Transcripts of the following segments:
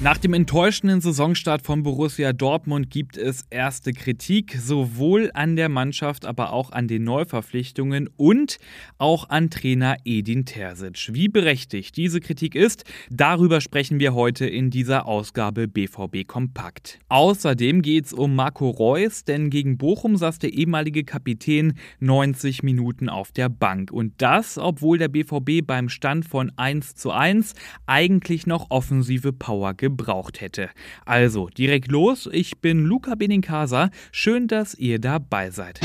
Nach dem enttäuschenden Saisonstart von Borussia Dortmund gibt es erste Kritik, sowohl an der Mannschaft, aber auch an den Neuverpflichtungen und auch an Trainer Edin Terzic. Wie berechtigt diese Kritik ist, darüber sprechen wir heute in dieser Ausgabe BVB Kompakt. Außerdem geht es um Marco Reus, denn gegen Bochum saß der ehemalige Kapitän 90 Minuten auf der Bank. Und das, obwohl der BVB beim Stand von 1 zu 1 eigentlich noch offensive Power gebracht gebraucht hätte. Also direkt los, ich bin Luca Benincasa, schön, dass ihr dabei seid.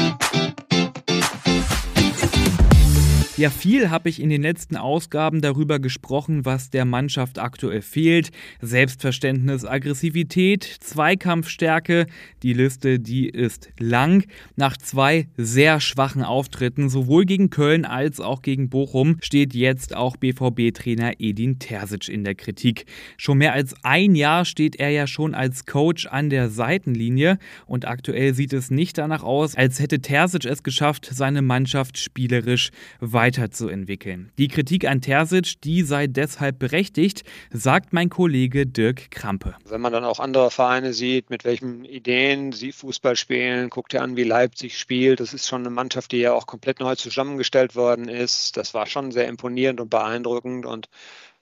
Ja, viel habe ich in den letzten Ausgaben darüber gesprochen, was der Mannschaft aktuell fehlt. Selbstverständnis, Aggressivität, Zweikampfstärke. Die Liste, die ist lang. Nach zwei sehr schwachen Auftritten, sowohl gegen Köln als auch gegen Bochum, steht jetzt auch BVB-Trainer Edin Terzic in der Kritik. Schon mehr als ein Jahr steht er ja schon als Coach an der Seitenlinie und aktuell sieht es nicht danach aus, als hätte Terzic es geschafft, seine Mannschaft spielerisch weiter weiterzuentwickeln. Die Kritik an Terzic, die sei deshalb berechtigt, sagt mein Kollege Dirk Krampe. Wenn man dann auch andere Vereine sieht, mit welchen Ideen sie Fußball spielen, guckt ihr an, wie Leipzig spielt. Das ist schon eine Mannschaft, die ja auch komplett neu zusammengestellt worden ist. Das war schon sehr imponierend und beeindruckend und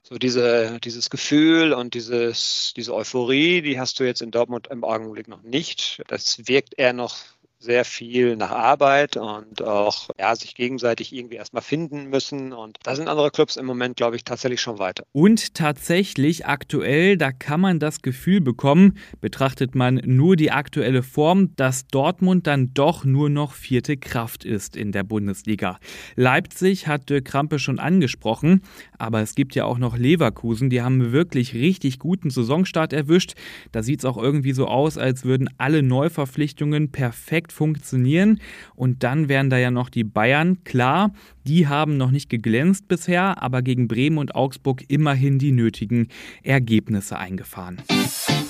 so diese, dieses Gefühl und dieses, diese Euphorie, die hast du jetzt in Dortmund im Augenblick noch nicht. Das wirkt eher noch sehr viel nach Arbeit und auch ja, sich gegenseitig irgendwie erstmal finden müssen. Und da sind andere Clubs im Moment, glaube ich, tatsächlich schon weiter. Und tatsächlich aktuell, da kann man das Gefühl bekommen, betrachtet man nur die aktuelle Form, dass Dortmund dann doch nur noch vierte Kraft ist in der Bundesliga. Leipzig hat Dirk Krampe schon angesprochen, aber es gibt ja auch noch Leverkusen, die haben wirklich richtig guten Saisonstart erwischt. Da sieht es auch irgendwie so aus, als würden alle Neuverpflichtungen perfekt funktionieren. Und dann wären da ja noch die Bayern. Klar, die haben noch nicht geglänzt bisher, aber gegen Bremen und Augsburg immerhin die nötigen Ergebnisse eingefahren.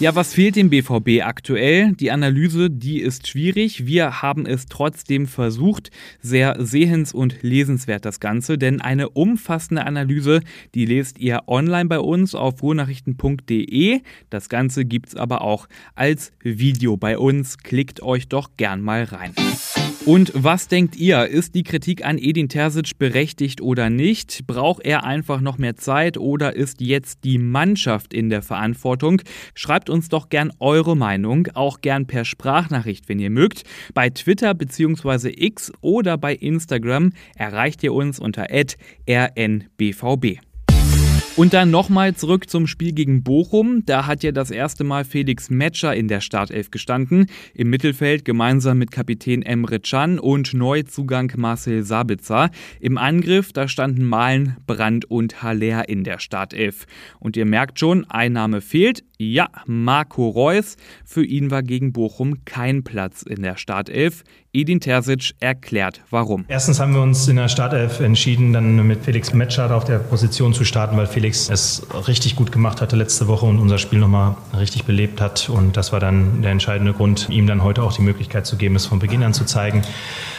Ja, was fehlt dem BVB aktuell? Die Analyse, die ist schwierig. Wir haben es trotzdem versucht. Sehr sehens- und lesenswert das Ganze, denn eine umfassende Analyse, die lest ihr online bei uns auf ruhrnachrichten.de. Das Ganze gibt es aber auch als Video bei uns. Klickt euch doch gern mal rein. Und was denkt ihr? Ist die Kritik an Edin Terzic berechtigt oder nicht? Braucht er einfach noch mehr Zeit oder ist jetzt die Mannschaft in der Verantwortung? Schreibt uns doch gern eure Meinung, auch gern per Sprachnachricht, wenn ihr mögt. Bei Twitter bzw. X oder bei Instagram erreicht ihr uns unter rnbvb. Und dann nochmal zurück zum Spiel gegen Bochum. Da hat ja das erste Mal Felix Metscher in der Startelf gestanden. Im Mittelfeld gemeinsam mit Kapitän Emre Can und Neuzugang Marcel Sabitzer. Im Angriff, da standen Malen, Brandt und Haller in der Startelf. Und ihr merkt schon, Einnahme fehlt. Ja, Marco Reus. Für ihn war gegen Bochum kein Platz in der Startelf. Edin Terzic erklärt, warum. Erstens haben wir uns in der Startelf entschieden, dann mit Felix Metscher auf der Position zu starten, weil Felix es richtig gut gemacht hatte letzte Woche und unser Spiel nochmal richtig belebt hat. Und das war dann der entscheidende Grund, ihm dann heute auch die Möglichkeit zu geben, es von Beginn an zu zeigen.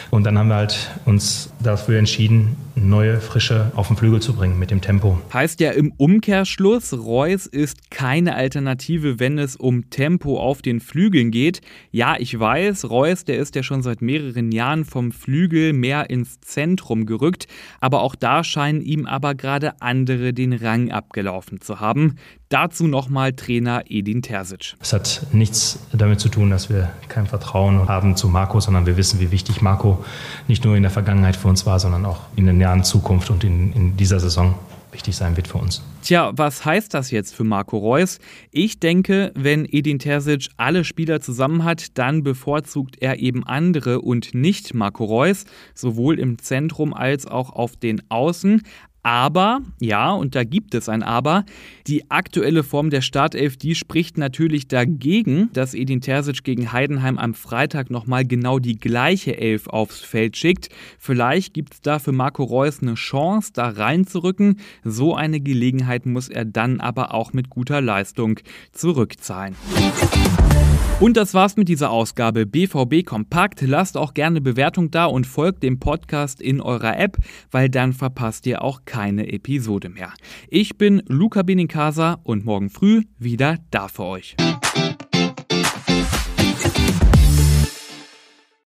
Und dann haben wir halt uns dafür entschieden, neue Frische auf den Flügel zu bringen mit dem Tempo. Heißt ja im Umkehrschluss, Reus ist keine Alternative, wenn es um Tempo auf den Flügeln geht. Ja, ich weiß, Reus, der ist ja schon seit mehreren Jahren vom Flügel mehr ins Zentrum gerückt, aber auch da scheinen ihm aber gerade andere den Rang abgelaufen zu haben. Dazu nochmal Trainer Edin Terzic. Es hat nichts damit zu tun, dass wir kein Vertrauen haben zu Marco, sondern wir wissen, wie wichtig Marco nicht nur in der Vergangenheit für uns war, sondern auch in der nahen Zukunft und in, in dieser Saison wichtig sein wird für uns. Tja, was heißt das jetzt für Marco Reus? Ich denke, wenn Edin Terzic alle Spieler zusammen hat, dann bevorzugt er eben andere und nicht Marco Reus, sowohl im Zentrum als auch auf den Außen. Aber, ja, und da gibt es ein Aber, die aktuelle Form der Startelf, die spricht natürlich dagegen, dass Edin Terzic gegen Heidenheim am Freitag nochmal genau die gleiche Elf aufs Feld schickt. Vielleicht gibt es da für Marco Reus eine Chance, da reinzurücken. So eine Gelegenheit muss er dann aber auch mit guter Leistung zurückzahlen. Und das war's mit dieser Ausgabe BVB Kompakt. Lasst auch gerne Bewertung da und folgt dem Podcast in eurer App, weil dann verpasst ihr auch keine Episode mehr. Ich bin Luca Benincasa und morgen früh wieder da für euch.